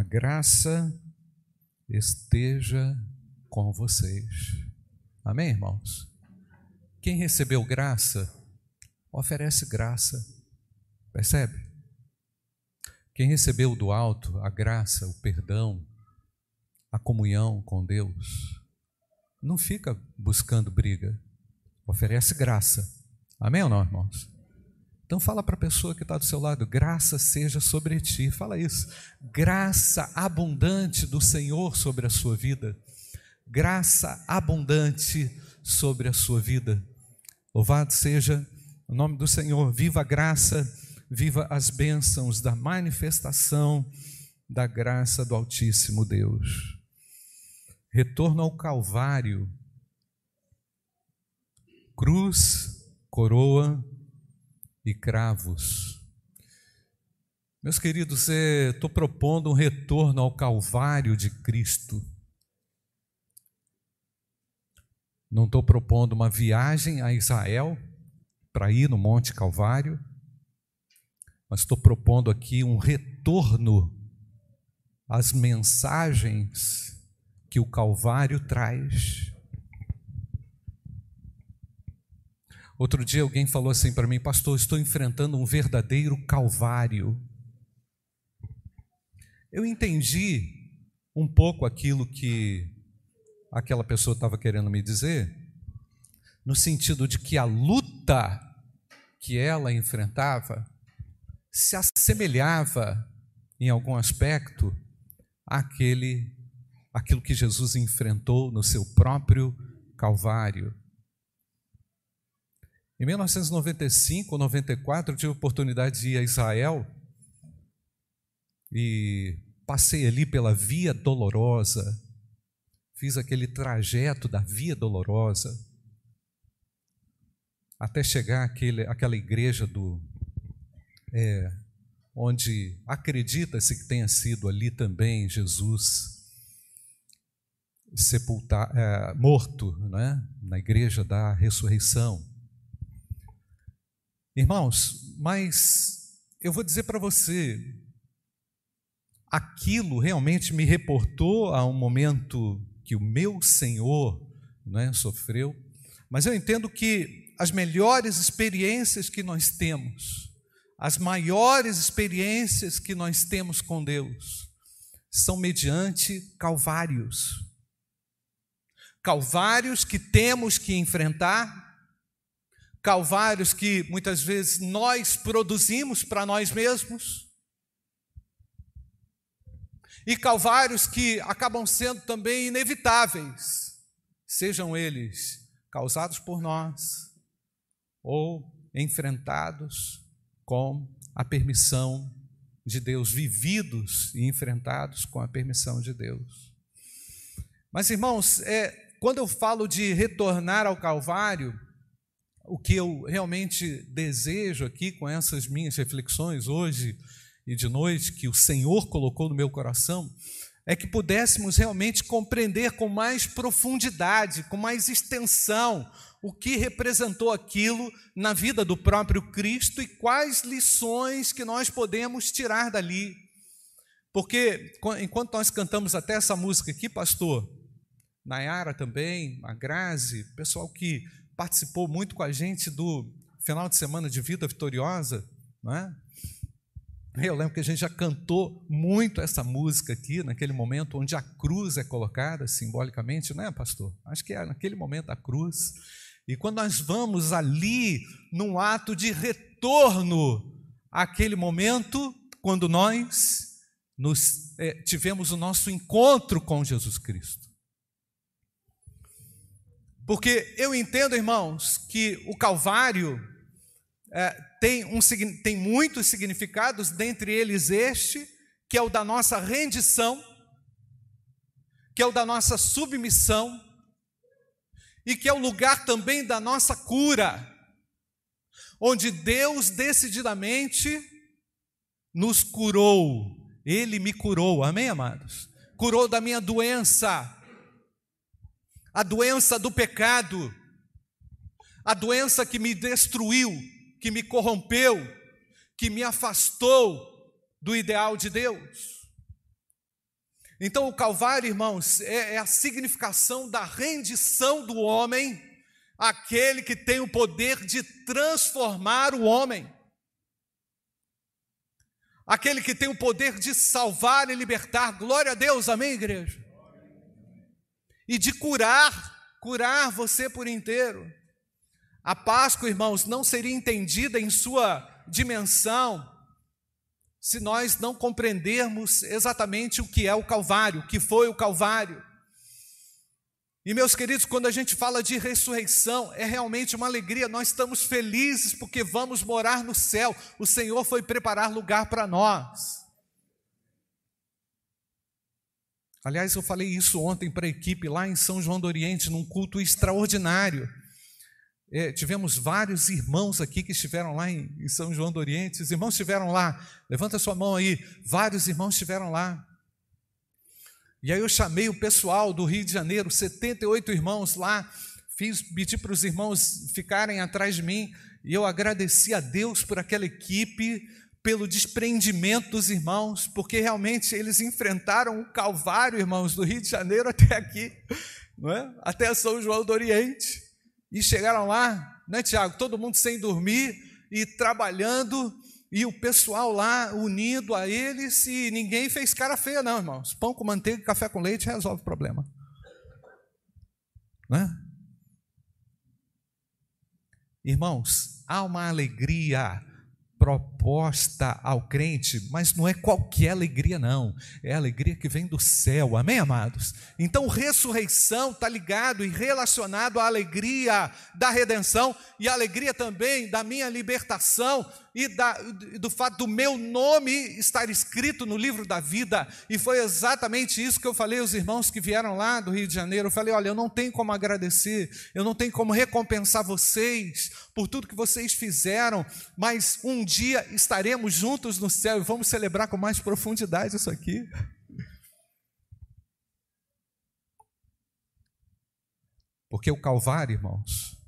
A graça esteja com vocês. Amém, irmãos? Quem recebeu graça, oferece graça. Percebe? Quem recebeu do alto a graça, o perdão, a comunhão com Deus, não fica buscando briga, oferece graça. Amém ou não, irmãos? Então fala para a pessoa que está do seu lado, graça seja sobre ti. Fala isso. Graça abundante do Senhor sobre a sua vida. Graça abundante sobre a sua vida. Louvado seja o nome do Senhor. Viva a graça, viva as bênçãos da manifestação da graça do Altíssimo Deus. Retorno ao Calvário. Cruz, coroa, e cravos. Meus queridos, estou propondo um retorno ao Calvário de Cristo. Não estou propondo uma viagem a Israel para ir no Monte Calvário, mas estou propondo aqui um retorno às mensagens que o Calvário traz. Outro dia alguém falou assim para mim, pastor, estou enfrentando um verdadeiro calvário. Eu entendi um pouco aquilo que aquela pessoa estava querendo me dizer, no sentido de que a luta que ela enfrentava se assemelhava em algum aspecto àquele aquilo que Jesus enfrentou no seu próprio Calvário. Em 1995 ou 94, eu tive a oportunidade de ir a Israel e passei ali pela Via Dolorosa, fiz aquele trajeto da Via Dolorosa, até chegar àquele, àquela igreja do. É, onde acredita-se que tenha sido ali também Jesus sepultar, é, morto, né, na igreja da ressurreição. Irmãos, mas eu vou dizer para você, aquilo realmente me reportou a um momento que o meu Senhor né, sofreu, mas eu entendo que as melhores experiências que nós temos, as maiores experiências que nós temos com Deus, são mediante calvários. Calvários que temos que enfrentar calvários que muitas vezes nós produzimos para nós mesmos, e calvários que acabam sendo também inevitáveis, sejam eles causados por nós ou enfrentados com a permissão de Deus, vividos e enfrentados com a permissão de Deus. Mas irmãos, é, quando eu falo de retornar ao Calvário, o que eu realmente desejo aqui com essas minhas reflexões hoje e de noite, que o Senhor colocou no meu coração, é que pudéssemos realmente compreender com mais profundidade, com mais extensão, o que representou aquilo na vida do próprio Cristo e quais lições que nós podemos tirar dali. Porque enquanto nós cantamos até essa música aqui, pastor, Nayara também, a Grazi, pessoal que participou muito com a gente do final de semana de Vida Vitoriosa, não é? Eu lembro que a gente já cantou muito essa música aqui, naquele momento onde a cruz é colocada simbolicamente, não é, pastor? Acho que é naquele momento a cruz. E quando nós vamos ali, num ato de retorno àquele momento, quando nós nos, é, tivemos o nosso encontro com Jesus Cristo. Porque eu entendo, irmãos, que o Calvário é, tem, um, tem muitos significados, dentre eles este, que é o da nossa rendição, que é o da nossa submissão, e que é o lugar também da nossa cura, onde Deus decididamente nos curou, Ele me curou, amém, amados? Curou da minha doença, a doença do pecado, a doença que me destruiu, que me corrompeu, que me afastou do ideal de Deus. Então, o Calvário, irmãos, é, é a significação da rendição do homem, aquele que tem o poder de transformar o homem, aquele que tem o poder de salvar e libertar. Glória a Deus, amém, igreja? E de curar, curar você por inteiro. A Páscoa, irmãos, não seria entendida em sua dimensão se nós não compreendermos exatamente o que é o Calvário, o que foi o Calvário. E meus queridos, quando a gente fala de ressurreição, é realmente uma alegria, nós estamos felizes porque vamos morar no céu, o Senhor foi preparar lugar para nós. Aliás, eu falei isso ontem para a equipe lá em São João do Oriente, num culto extraordinário. É, tivemos vários irmãos aqui que estiveram lá em, em, São João do Oriente. Os irmãos estiveram lá. Levanta sua mão aí. Vários irmãos estiveram lá. E aí eu chamei o pessoal do Rio de Janeiro, 78 irmãos lá. Fiz, pedi para os irmãos ficarem atrás de mim. E eu agradeci a Deus por aquela equipe, pelo desprendimento dos irmãos, porque realmente eles enfrentaram o Calvário, irmãos, do Rio de Janeiro até aqui, não é? até São João do Oriente. E chegaram lá, né, Tiago? Todo mundo sem dormir e trabalhando, e o pessoal lá unido a eles, e ninguém fez cara feia, não, irmãos. Pão com manteiga café com leite resolve o problema. Né? Irmãos, há uma alegria proposta ao crente, mas não é qualquer alegria, não. É a alegria que vem do céu. Amém, amados? Então, ressurreição está ligado e relacionado à alegria da redenção e à alegria também da minha libertação e da, do fato do meu nome estar escrito no livro da vida. E foi exatamente isso que eu falei aos irmãos que vieram lá do Rio de Janeiro. Eu falei: olha, eu não tenho como agradecer, eu não tenho como recompensar vocês por tudo que vocês fizeram, mas um dia estaremos juntos no céu e vamos celebrar com mais profundidade isso aqui. Porque o Calvário, irmãos,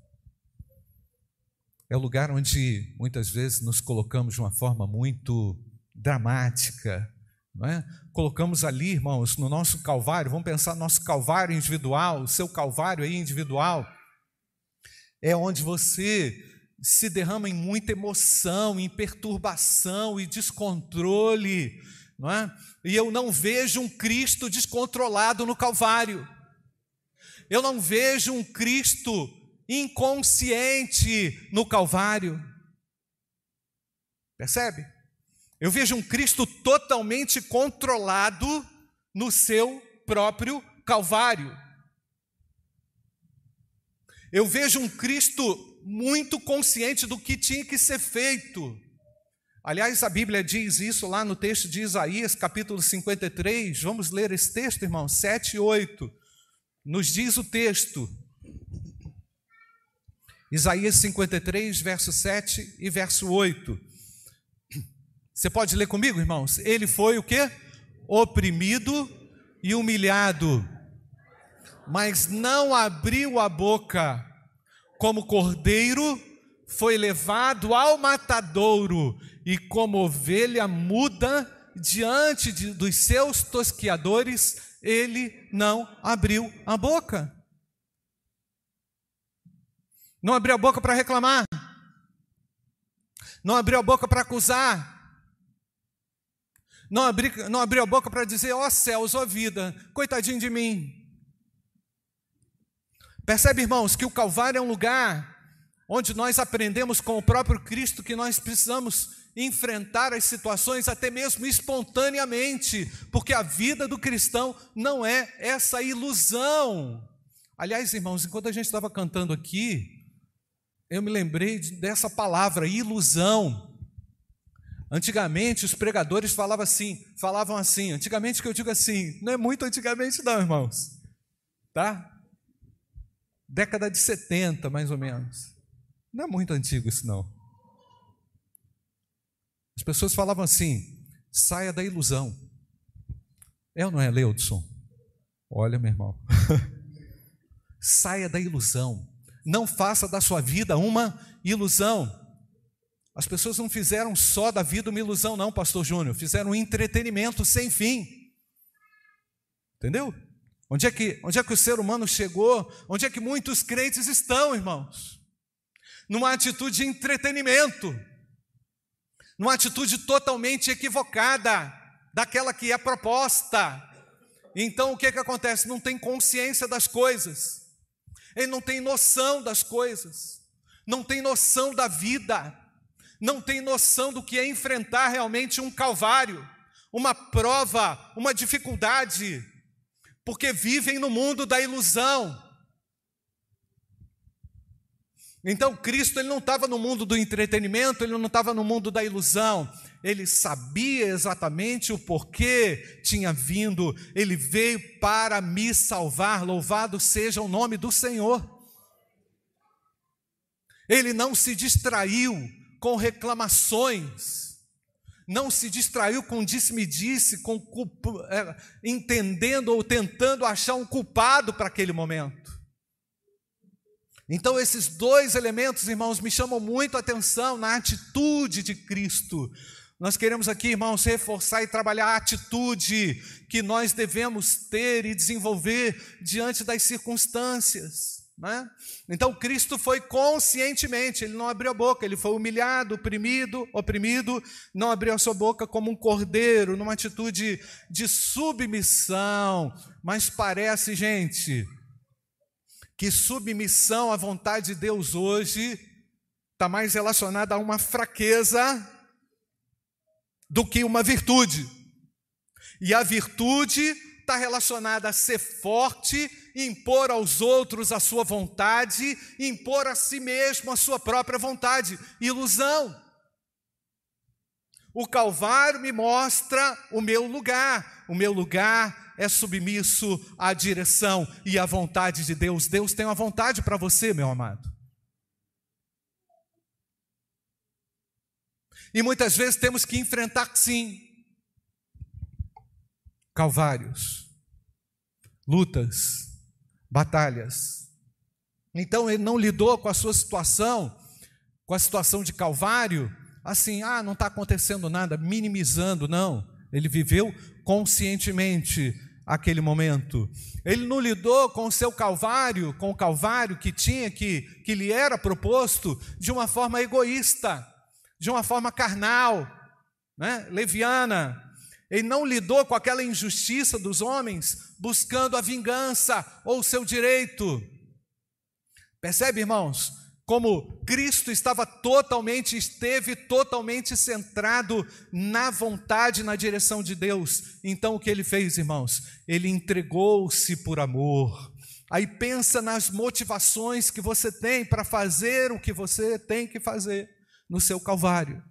é o lugar onde muitas vezes nos colocamos de uma forma muito dramática, não é? Colocamos ali, irmãos, no nosso calvário, vamos pensar no nosso calvário individual, o seu calvário aí individual, é onde você se derrama em muita emoção, em perturbação e descontrole, não é? E eu não vejo um Cristo descontrolado no Calvário. Eu não vejo um Cristo inconsciente no Calvário. Percebe? Eu vejo um Cristo totalmente controlado no seu próprio Calvário. Eu vejo um Cristo muito consciente do que tinha que ser feito. Aliás, a Bíblia diz isso lá no texto de Isaías, capítulo 53. Vamos ler esse texto, irmão, 7 e 8. Nos diz o texto: Isaías 53, verso 7 e verso 8. Você pode ler comigo, irmãos? Ele foi o que? Oprimido e humilhado, mas não abriu a boca, como cordeiro foi levado ao matadouro, e como ovelha muda diante de, dos seus tosquiadores, ele não abriu a boca. Não abriu a boca para reclamar. Não abriu a boca para acusar. Não, abri, não abriu a boca para dizer, ó oh, céus, ó oh, vida, coitadinho de mim. Percebe, irmãos, que o Calvário é um lugar onde nós aprendemos com o próprio Cristo que nós precisamos enfrentar as situações até mesmo espontaneamente, porque a vida do cristão não é essa ilusão. Aliás, irmãos, enquanto a gente estava cantando aqui, eu me lembrei dessa palavra, ilusão. Antigamente os pregadores falavam assim, falavam assim. Antigamente que eu digo assim, não é muito antigamente não, irmãos. Tá? Década de 70, mais ou menos. Não é muito antigo isso não. As pessoas falavam assim: saia da ilusão. É ou não é, Leudson? Olha, meu irmão. saia da ilusão. Não faça da sua vida uma ilusão. As pessoas não fizeram só da vida uma ilusão, não, Pastor Júnior. Fizeram um entretenimento sem fim. Entendeu? Onde é que, onde é que o ser humano chegou? Onde é que muitos crentes estão, irmãos? Numa atitude de entretenimento, numa atitude totalmente equivocada daquela que é proposta. Então o que, é que acontece? Não tem consciência das coisas, ele não tem noção das coisas, não tem noção da vida, não tem noção do que é enfrentar realmente um calvário, uma prova, uma dificuldade, porque vivem no mundo da ilusão. Então Cristo ele não estava no mundo do entretenimento, ele não estava no mundo da ilusão. Ele sabia exatamente o porquê tinha vindo. Ele veio para me salvar. Louvado seja o nome do Senhor. Ele não se distraiu com reclamações. Não se distraiu com disse-me-disse, com é, entendendo ou tentando achar um culpado para aquele momento. Então, esses dois elementos, irmãos, me chamam muito a atenção na atitude de Cristo. Nós queremos aqui, irmãos, reforçar e trabalhar a atitude que nós devemos ter e desenvolver diante das circunstâncias. Né? Então, Cristo foi conscientemente, ele não abriu a boca, ele foi humilhado, oprimido, oprimido, não abriu a sua boca como um cordeiro, numa atitude de submissão. Mas parece, gente, que submissão à vontade de Deus hoje está mais relacionada a uma fraqueza do que uma virtude. E a virtude está relacionada a ser forte, impor aos outros a sua vontade, impor a si mesmo a sua própria vontade. Ilusão. O Calvário me mostra o meu lugar. O meu lugar é submisso à direção e à vontade de Deus. Deus tem uma vontade para você, meu amado. E muitas vezes temos que enfrentar, sim, calvários, lutas, batalhas. Então ele não lidou com a sua situação, com a situação de calvário, assim, ah, não está acontecendo nada, minimizando, não. Ele viveu conscientemente aquele momento. Ele não lidou com o seu calvário, com o calvário que tinha, que, que lhe era proposto, de uma forma egoísta, de uma forma carnal, né? leviana. Ele não lidou com aquela injustiça dos homens, buscando a vingança ou o seu direito. Percebe, irmãos? como Cristo estava totalmente, esteve totalmente centrado na vontade, na direção de Deus. Então o que ele fez, irmãos? Ele entregou-se por amor. Aí pensa nas motivações que você tem para fazer o que você tem que fazer no seu calvário.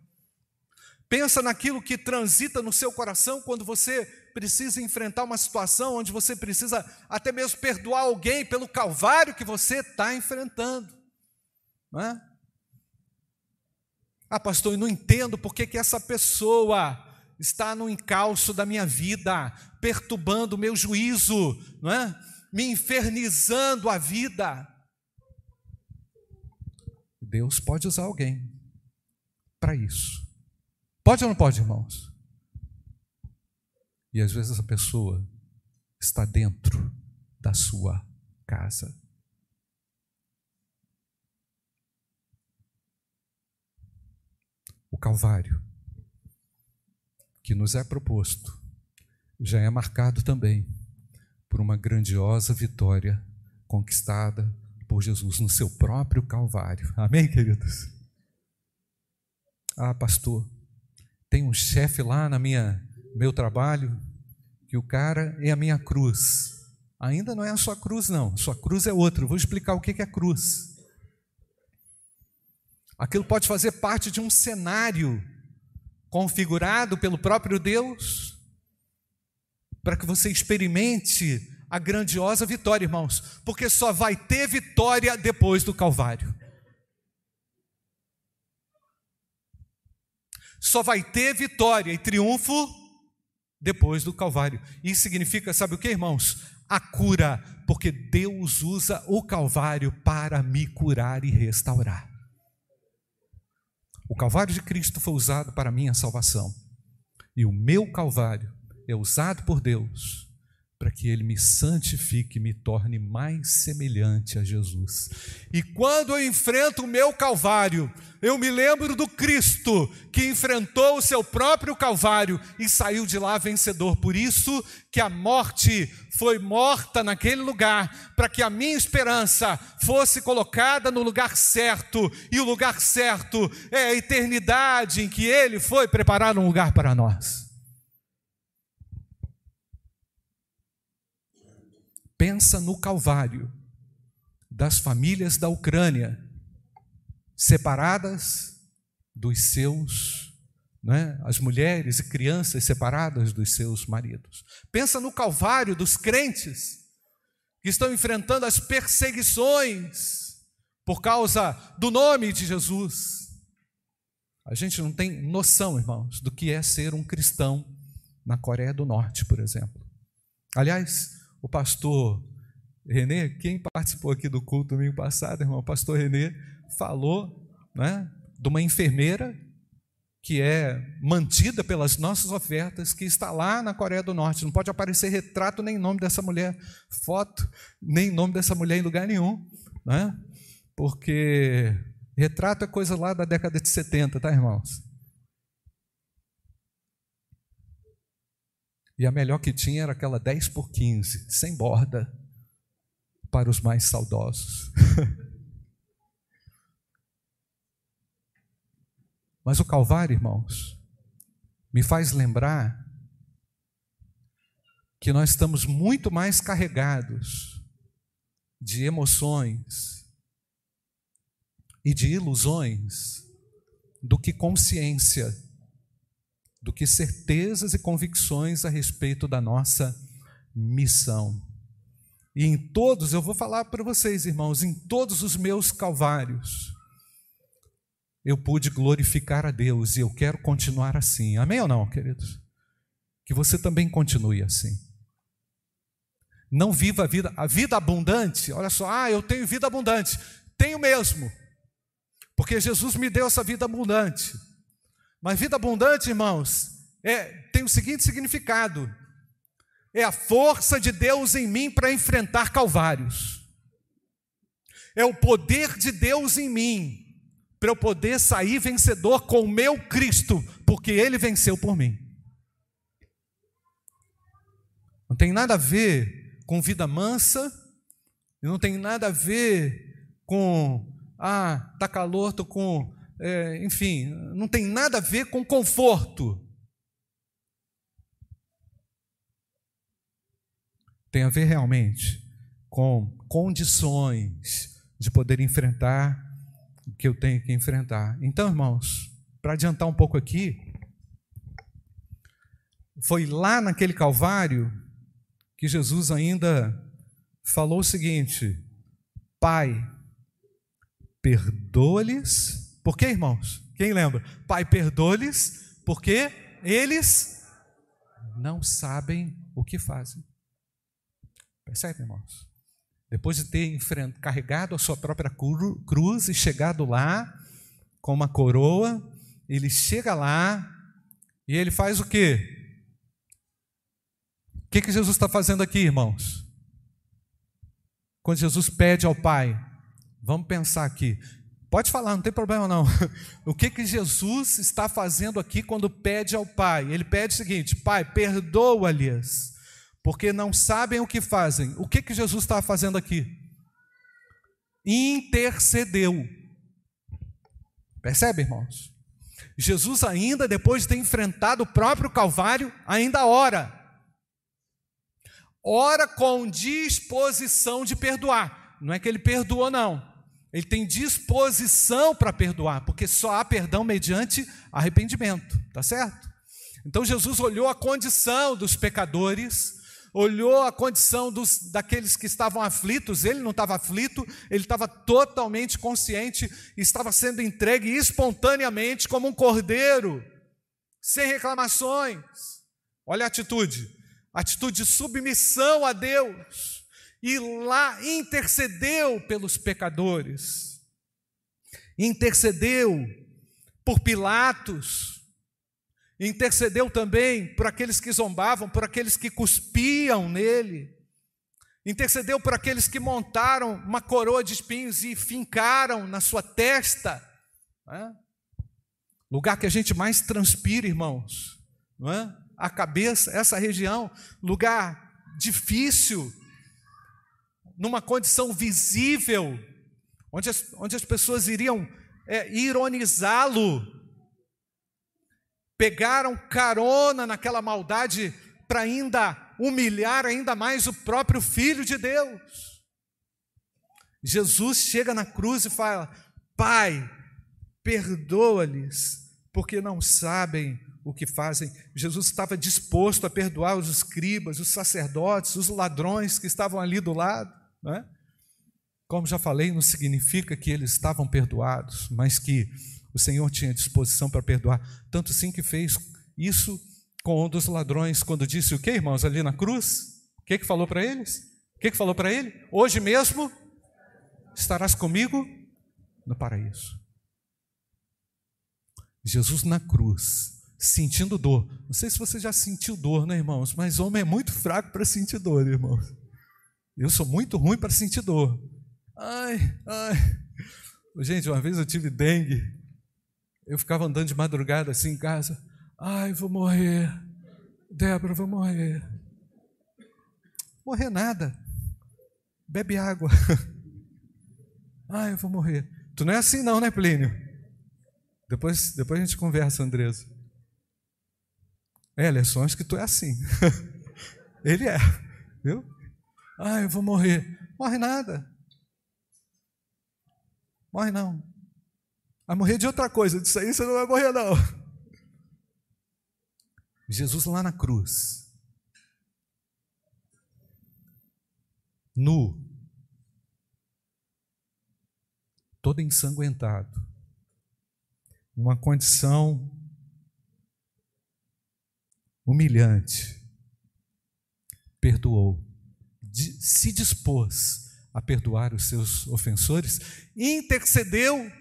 Pensa naquilo que transita no seu coração quando você precisa enfrentar uma situação onde você precisa até mesmo perdoar alguém pelo calvário que você está enfrentando. Não é? Ah, pastor, eu não entendo por que, que essa pessoa está no encalço da minha vida, perturbando o meu juízo, não é? me infernizando a vida. Deus pode usar alguém para isso. Pode ou não pode, irmãos? E às vezes essa pessoa está dentro da sua casa. Calvário, que nos é proposto, já é marcado também por uma grandiosa vitória conquistada por Jesus no seu próprio Calvário. Amém, queridos? Ah, pastor, tem um chefe lá na minha meu trabalho que o cara é a minha cruz. Ainda não é a sua cruz, não. Sua cruz é outra. vou explicar o que é cruz. Aquilo pode fazer parte de um cenário configurado pelo próprio Deus, para que você experimente a grandiosa vitória, irmãos, porque só vai ter vitória depois do Calvário. Só vai ter vitória e triunfo depois do Calvário. Isso significa, sabe o que, irmãos? A cura, porque Deus usa o Calvário para me curar e restaurar. O Calvário de Cristo foi usado para a minha salvação. E o meu Calvário é usado por Deus para que ele me santifique e me torne mais semelhante a Jesus. E quando eu enfrento o meu Calvário, eu me lembro do Cristo que enfrentou o seu próprio Calvário e saiu de lá vencedor. Por isso que a morte foi morta naquele lugar, para que a minha esperança fosse colocada no lugar certo, e o lugar certo é a eternidade em que ele foi preparar um lugar para nós. Pensa no Calvário das famílias da Ucrânia, separadas dos seus, né, as mulheres e crianças separadas dos seus maridos. Pensa no Calvário dos crentes que estão enfrentando as perseguições por causa do nome de Jesus. A gente não tem noção, irmãos, do que é ser um cristão na Coreia do Norte, por exemplo. Aliás, o pastor Renê, quem participou aqui do culto domingo passado, irmão, o pastor Renê falou né, de uma enfermeira que é mantida pelas nossas ofertas, que está lá na Coreia do Norte. Não pode aparecer retrato nem nome dessa mulher, foto, nem nome dessa mulher em lugar nenhum, né? porque retrato é coisa lá da década de 70, tá, irmãos? E a melhor que tinha era aquela 10 por 15, sem borda, para os mais saudosos. Mas o Calvário, irmãos, me faz lembrar que nós estamos muito mais carregados de emoções e de ilusões do que consciência do que certezas e convicções a respeito da nossa missão. E em todos, eu vou falar para vocês, irmãos, em todos os meus calvários, eu pude glorificar a Deus e eu quero continuar assim. Amém ou não, queridos? Que você também continue assim. Não viva a vida, a vida abundante. Olha só, ah, eu tenho vida abundante. Tenho mesmo. Porque Jesus me deu essa vida abundante. Mas vida abundante, irmãos, é, tem o seguinte significado: é a força de Deus em mim para enfrentar calvários, é o poder de Deus em mim para eu poder sair vencedor com o meu Cristo, porque Ele venceu por mim. Não tem nada a ver com vida mansa, não tem nada a ver com, ah, tá calor, tô com é, enfim, não tem nada a ver com conforto. Tem a ver realmente com condições de poder enfrentar o que eu tenho que enfrentar. Então, irmãos, para adiantar um pouco aqui, foi lá naquele Calvário que Jesus ainda falou o seguinte: Pai, perdoa-lhes por que, irmãos? Quem lembra? Pai, perdoe-lhes, porque eles não sabem o que fazem. Percebe, irmãos? Depois de ter carregado a sua própria cruz e chegado lá com uma coroa, ele chega lá e ele faz o quê? O que, que Jesus está fazendo aqui, irmãos? Quando Jesus pede ao Pai, vamos pensar aqui, Pode falar, não tem problema não. O que que Jesus está fazendo aqui quando pede ao Pai? Ele pede o seguinte: Pai, perdoa-lhes, porque não sabem o que fazem. O que que Jesus está fazendo aqui? Intercedeu. Percebe, irmãos? Jesus ainda depois de ter enfrentado o próprio Calvário, ainda ora. Ora com disposição de perdoar. Não é que ele perdoou não ele tem disposição para perdoar, porque só há perdão mediante arrependimento, tá certo? Então Jesus olhou a condição dos pecadores, olhou a condição dos, daqueles que estavam aflitos, ele não estava aflito, ele estava totalmente consciente, estava sendo entregue espontaneamente como um cordeiro, sem reclamações. Olha a atitude, atitude de submissão a Deus e lá intercedeu pelos pecadores, intercedeu por Pilatos, intercedeu também por aqueles que zombavam, por aqueles que cuspiam nele, intercedeu por aqueles que montaram uma coroa de espinhos e fincaram na sua testa. É? Lugar que a gente mais transpira, irmãos, não é? a cabeça, essa região, lugar difícil, numa condição visível, onde as, onde as pessoas iriam é, ironizá-lo, pegaram carona naquela maldade para ainda humilhar ainda mais o próprio Filho de Deus. Jesus chega na cruz e fala: Pai, perdoa-lhes, porque não sabem o que fazem. Jesus estava disposto a perdoar os escribas, os sacerdotes, os ladrões que estavam ali do lado. Não é? Como já falei, não significa que eles estavam perdoados, mas que o Senhor tinha disposição para perdoar. Tanto sim que fez isso com um dos ladrões, quando disse o que, irmãos, ali na cruz? O que, que falou para eles? O que, que falou para ele? Hoje mesmo estarás comigo no paraíso. Jesus na cruz sentindo dor. Não sei se você já sentiu dor, né, irmãos? Mas homem é muito fraco para sentir dor, irmãos. Eu sou muito ruim para sentir dor. Ai, ai. Gente, uma vez eu tive dengue. Eu ficava andando de madrugada assim em casa. Ai, vou morrer. Débora, vou morrer. Morrer nada. Bebe água. Ai, eu vou morrer. Tu não é assim não, né, Plínio? Depois, depois a gente conversa, Andresa. É, Lerson, acho que tu é assim. Ele é, viu? Ah, eu vou morrer. Morre nada. Morre não. Vai morrer de outra coisa. Disso aí você não vai morrer, não. Jesus lá na cruz. Nu. Todo ensanguentado. Uma condição humilhante, perdoou, se dispôs a perdoar os seus ofensores, intercedeu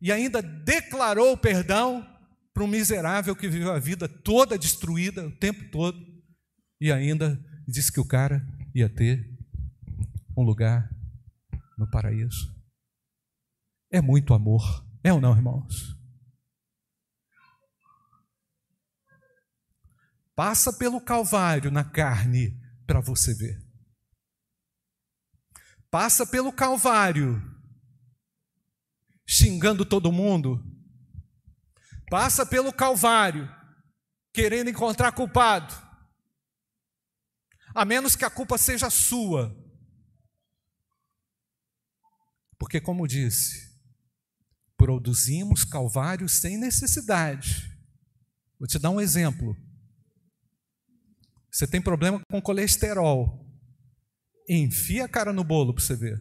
e ainda declarou perdão para um miserável que viveu a vida toda destruída o tempo todo e ainda disse que o cara ia ter um lugar no paraíso. É muito amor, é ou não, irmãos? Passa pelo Calvário na carne para você ver. Passa pelo Calvário xingando todo mundo. Passa pelo Calvário querendo encontrar culpado. A menos que a culpa seja sua. Porque, como disse, produzimos calvário sem necessidade. Vou te dar um exemplo. Você tem problema com colesterol. Enfia a cara no bolo para você ver.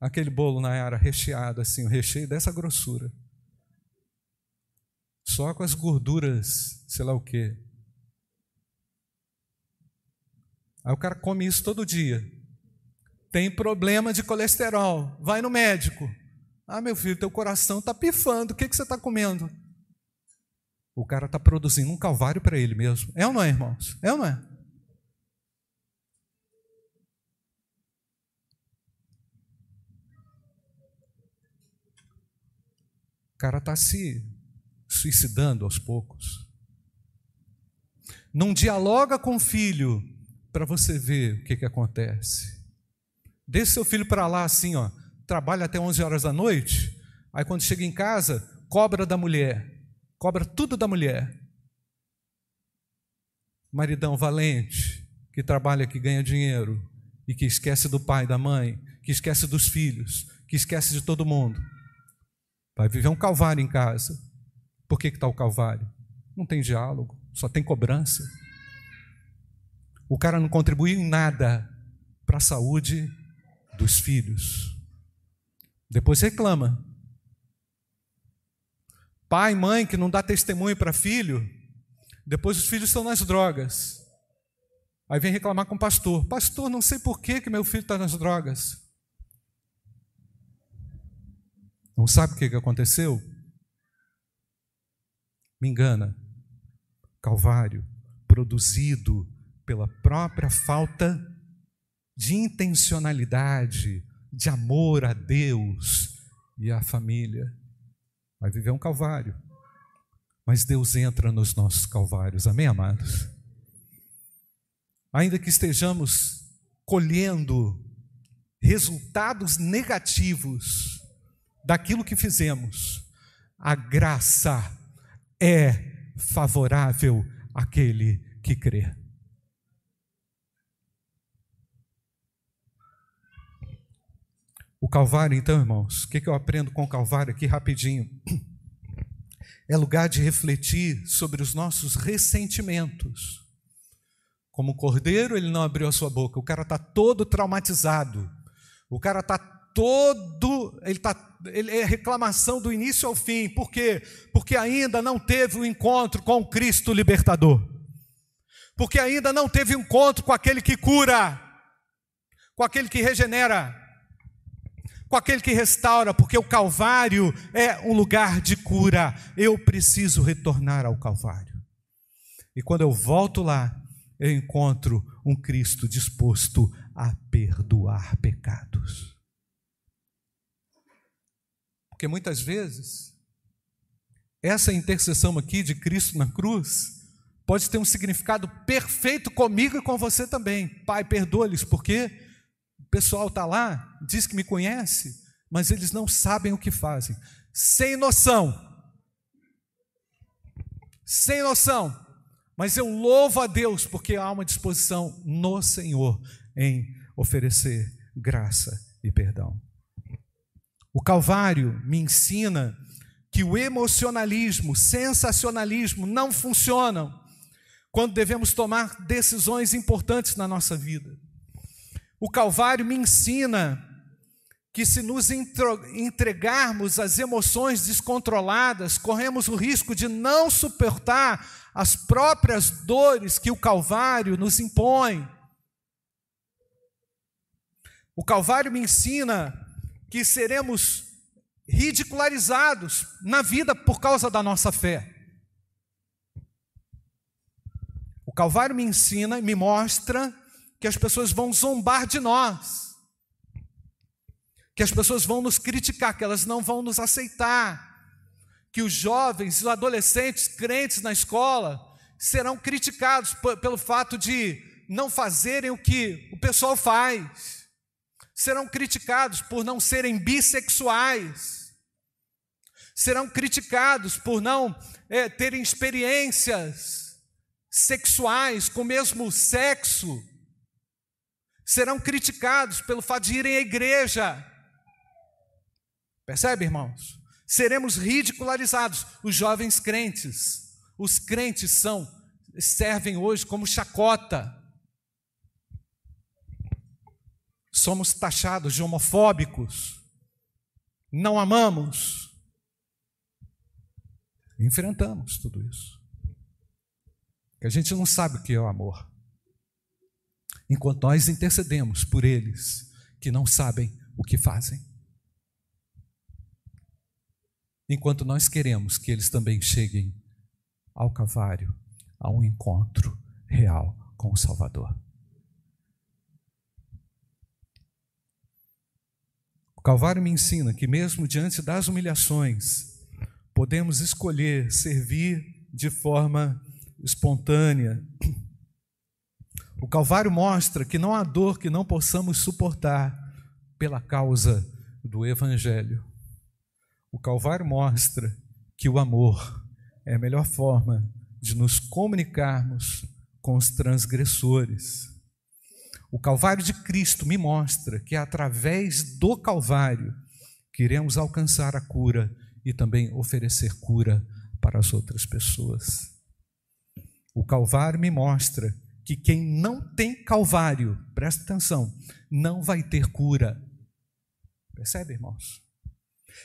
Aquele bolo na era recheado, assim, o recheio dessa grossura. Só com as gorduras, sei lá o quê. Aí o cara come isso todo dia. Tem problema de colesterol. Vai no médico. Ah, meu filho, teu coração está pifando. O que, que você está comendo? O cara está produzindo um calvário para ele mesmo. É ou não é, irmãos? É ou não é? O cara está se suicidando aos poucos. Não dialoga com o filho para você ver o que, que acontece. Deixa seu filho para lá assim, ó, trabalha até 11 horas da noite, aí quando chega em casa, cobra da mulher cobra tudo da mulher. Maridão valente, que trabalha, que ganha dinheiro e que esquece do pai, da mãe, que esquece dos filhos, que esquece de todo mundo. Vai viver um calvário em casa. Por que está o calvário? Não tem diálogo, só tem cobrança. O cara não contribui em nada para a saúde dos filhos. Depois reclama. Pai, mãe que não dá testemunho para filho, depois os filhos estão nas drogas. Aí vem reclamar com o pastor: Pastor, não sei por que, que meu filho está nas drogas. Não sabe o que, aconteceu? Me engana. Calvário, produzido pela própria falta de intencionalidade, de amor a Deus e à família. Vai viver um calvário. Mas Deus entra nos nossos calvários, amém, amados? Ainda que estejamos colhendo resultados negativos daquilo que fizemos, a graça é favorável àquele que crê. O Calvário, então, irmãos, o que eu aprendo com o Calvário aqui rapidinho? É lugar de refletir sobre os nossos ressentimentos. Como cordeiro, ele não abriu a sua boca. O cara está todo traumatizado. O cara está todo, ele está, ele é reclamação do início ao fim. Por quê? Porque ainda não teve o um encontro com o Cristo libertador. Porque ainda não teve um encontro com aquele que cura, com aquele que regenera, com aquele que restaura, porque o Calvário é um lugar de cura. Eu preciso retornar ao Calvário. E quando eu volto lá, eu encontro um Cristo disposto a perdoar pecados. Porque muitas vezes, essa intercessão aqui de Cristo na cruz pode ter um significado perfeito comigo e com você também. Pai, perdoa-lhes, porque o pessoal está lá, diz que me conhece, mas eles não sabem o que fazem. Sem noção. Sem noção. Mas eu louvo a Deus porque há uma disposição no Senhor em oferecer graça e perdão. O Calvário me ensina que o emocionalismo, sensacionalismo não funcionam quando devemos tomar decisões importantes na nossa vida. O Calvário me ensina que se nos entregarmos às emoções descontroladas, corremos o risco de não suportar as próprias dores que o Calvário nos impõe. O Calvário me ensina que seremos ridicularizados na vida por causa da nossa fé. O Calvário me ensina e me mostra que as pessoas vão zombar de nós, que as pessoas vão nos criticar, que elas não vão nos aceitar, que os jovens, os adolescentes, crentes na escola, serão criticados pelo fato de não fazerem o que o pessoal faz serão criticados por não serem bissexuais, serão criticados por não é, terem experiências sexuais com o mesmo sexo, serão criticados pelo fato de irem à igreja. Percebe, irmãos? Seremos ridicularizados. Os jovens crentes, os crentes são, servem hoje como chacota somos taxados de homofóbicos, não amamos. Enfrentamos tudo isso. Que a gente não sabe o que é o amor. Enquanto nós intercedemos por eles que não sabem o que fazem. Enquanto nós queremos que eles também cheguem ao Calvário, a um encontro real com o Salvador. O Calvário me ensina que, mesmo diante das humilhações, podemos escolher servir de forma espontânea. O Calvário mostra que não há dor que não possamos suportar pela causa do Evangelho. O Calvário mostra que o amor é a melhor forma de nos comunicarmos com os transgressores. O Calvário de Cristo me mostra que é através do Calvário que iremos alcançar a cura e também oferecer cura para as outras pessoas. O Calvário me mostra que quem não tem Calvário, presta atenção, não vai ter cura. Percebe, irmãos?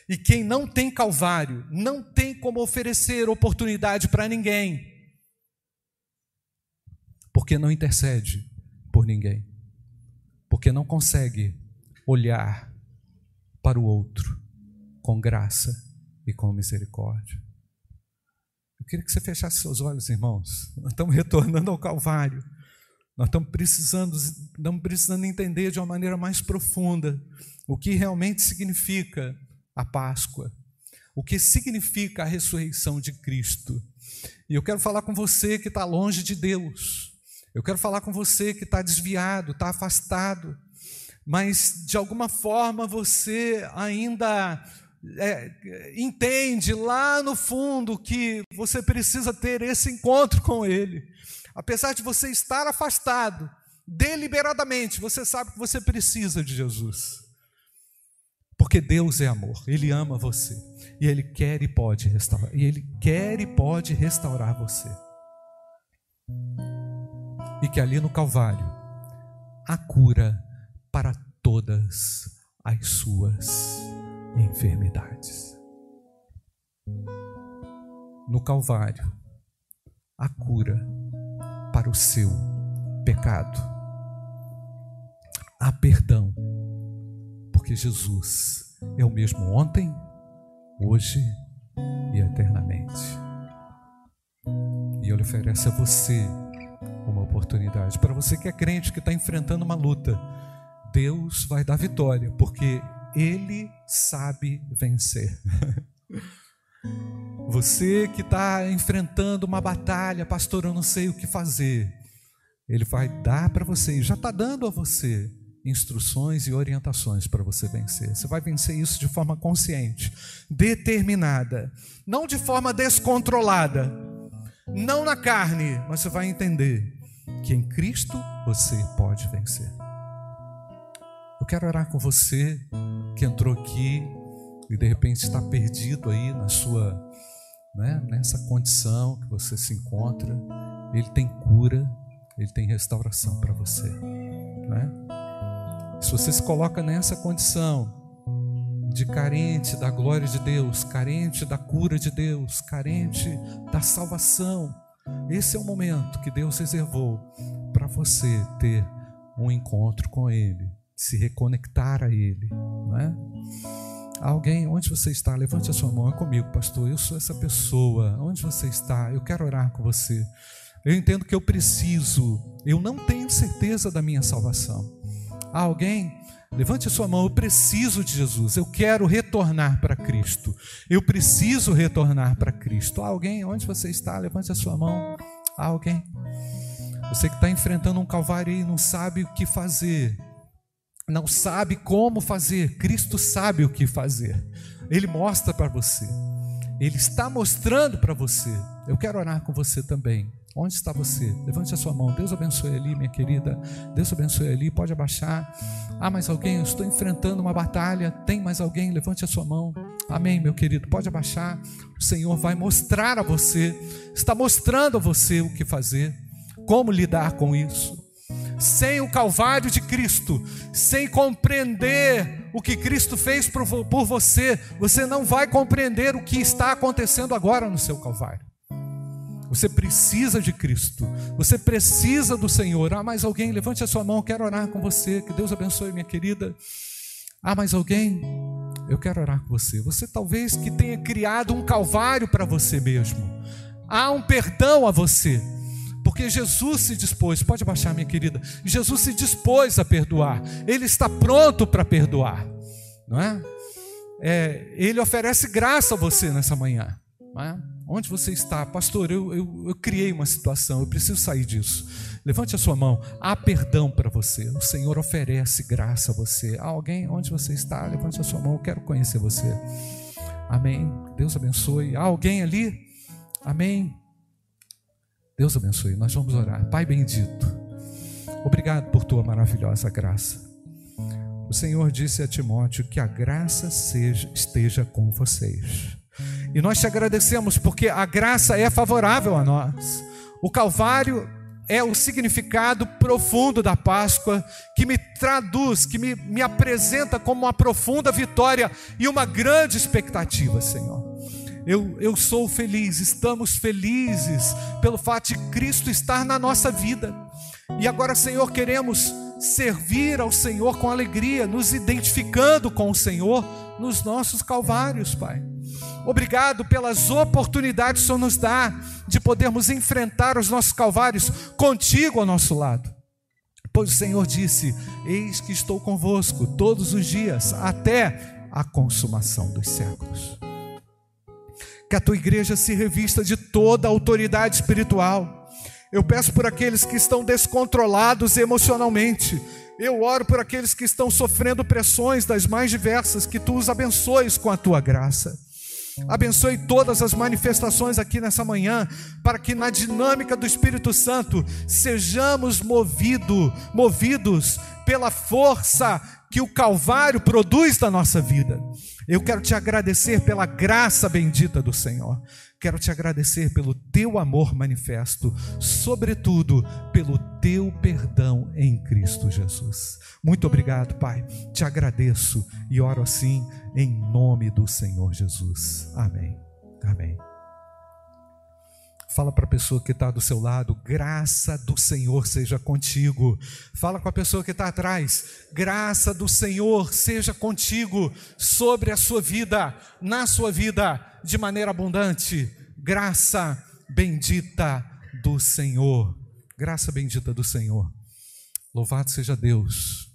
E quem não tem Calvário não tem como oferecer oportunidade para ninguém, porque não intercede por ninguém porque não consegue olhar para o outro com graça e com misericórdia. Eu queria que você fechasse seus olhos, irmãos. Nós estamos retornando ao Calvário. Nós estamos precisando, estamos precisando entender de uma maneira mais profunda o que realmente significa a Páscoa, o que significa a ressurreição de Cristo. E eu quero falar com você que está longe de Deus, eu quero falar com você que está desviado, está afastado, mas de alguma forma você ainda é, entende lá no fundo que você precisa ter esse encontro com Ele. Apesar de você estar afastado, deliberadamente, você sabe que você precisa de Jesus. Porque Deus é amor, Ele ama você. E Ele quer e pode restaurar. E Ele quer e pode restaurar você. E que ali no Calvário a cura para todas as suas enfermidades. No Calvário, a cura para o seu pecado. Há perdão, porque Jesus é o mesmo ontem, hoje e eternamente. E Ele oferece a você uma oportunidade. Para você que é crente, que está enfrentando uma luta, Deus vai dar vitória, porque Ele sabe vencer. Você que está enfrentando uma batalha, pastor, eu não sei o que fazer. Ele vai dar para você, já está dando a você instruções e orientações para você vencer. Você vai vencer isso de forma consciente, determinada, não de forma descontrolada, não na carne, mas você vai entender que em Cristo você pode vencer. Eu quero orar com você que entrou aqui e de repente está perdido aí na sua, né, nessa condição que você se encontra. Ele tem cura, ele tem restauração para você, né? Se você se coloca nessa condição de carente da glória de Deus, carente da cura de Deus, carente da salvação, esse é o momento que Deus reservou para você ter um encontro com Ele, se reconectar a Ele, não é? Alguém, onde você está? Levante a sua mão, é comigo, pastor. Eu sou essa pessoa. Onde você está? Eu quero orar com você. Eu entendo que eu preciso, eu não tenho certeza da minha salvação. Alguém? Levante a sua mão, eu preciso de Jesus, eu quero retornar para Cristo. Eu preciso retornar para Cristo. Há alguém? Onde você está? Levante a sua mão. Há alguém? Você que está enfrentando um calvário e não sabe o que fazer não sabe como fazer, Cristo sabe o que fazer. Ele mostra para você. Ele está mostrando para você. Eu quero orar com você também. Onde está você? Levante a sua mão. Deus abençoe ali, minha querida. Deus abençoe ali. Pode abaixar. Ah, mais alguém? Eu estou enfrentando uma batalha. Tem mais alguém? Levante a sua mão. Amém, meu querido. Pode abaixar. O Senhor vai mostrar a você. Está mostrando a você o que fazer. Como lidar com isso sem o Calvário de Cristo, sem compreender o que Cristo fez por, por você, você não vai compreender o que está acontecendo agora no seu Calvário. Você precisa de Cristo, você precisa do Senhor. Ah, mais alguém? Levante a sua mão, quero orar com você. Que Deus abençoe, minha querida. Ah, mais alguém? Eu quero orar com você. Você talvez que tenha criado um calvário para você mesmo. Há um perdão a você. Porque Jesus se dispôs, pode baixar, minha querida. Jesus se dispôs a perdoar. Ele está pronto para perdoar, não é? é? Ele oferece graça a você nessa manhã. Não é? Onde você está, pastor? Eu, eu, eu criei uma situação, eu preciso sair disso. Levante a sua mão. Há perdão para você. O Senhor oferece graça a você. Há alguém onde você está? Levante a sua mão. Eu quero conhecer você. Amém. Deus abençoe. Há alguém ali? Amém. Deus abençoe. Nós vamos orar. Pai bendito, obrigado por tua maravilhosa graça. O Senhor disse a Timóteo que a graça seja, esteja com vocês. E nós te agradecemos porque a graça é favorável a nós. O Calvário é o significado profundo da Páscoa que me traduz, que me, me apresenta como uma profunda vitória e uma grande expectativa, Senhor. Eu, eu sou feliz, estamos felizes pelo fato de Cristo estar na nossa vida. E agora, Senhor, queremos servir ao Senhor com alegria, nos identificando com o Senhor nos nossos calvários, Pai. Obrigado pelas oportunidades que o Senhor nos dá de podermos enfrentar os nossos calvários contigo ao nosso lado. Pois o Senhor disse: Eis que estou convosco todos os dias, até a consumação dos séculos. Que a tua igreja se revista de toda a autoridade espiritual. Eu peço por aqueles que estão descontrolados emocionalmente. Eu oro por aqueles que estão sofrendo pressões das mais diversas, que tu os abençoes com a tua graça. Abençoe todas as manifestações aqui nessa manhã, para que na dinâmica do Espírito Santo sejamos movido, movidos pela força que o Calvário produz na nossa vida. Eu quero te agradecer pela graça bendita do Senhor. Quero te agradecer pelo teu amor manifesto, sobretudo pelo teu perdão em Cristo Jesus. Muito obrigado, Pai. Te agradeço e oro assim em nome do Senhor Jesus. Amém. Amém. Fala para a pessoa que está do seu lado, graça do Senhor seja contigo. Fala com a pessoa que está atrás, graça do Senhor seja contigo sobre a sua vida, na sua vida, de maneira abundante. Graça bendita do Senhor. Graça bendita do Senhor. Louvado seja Deus.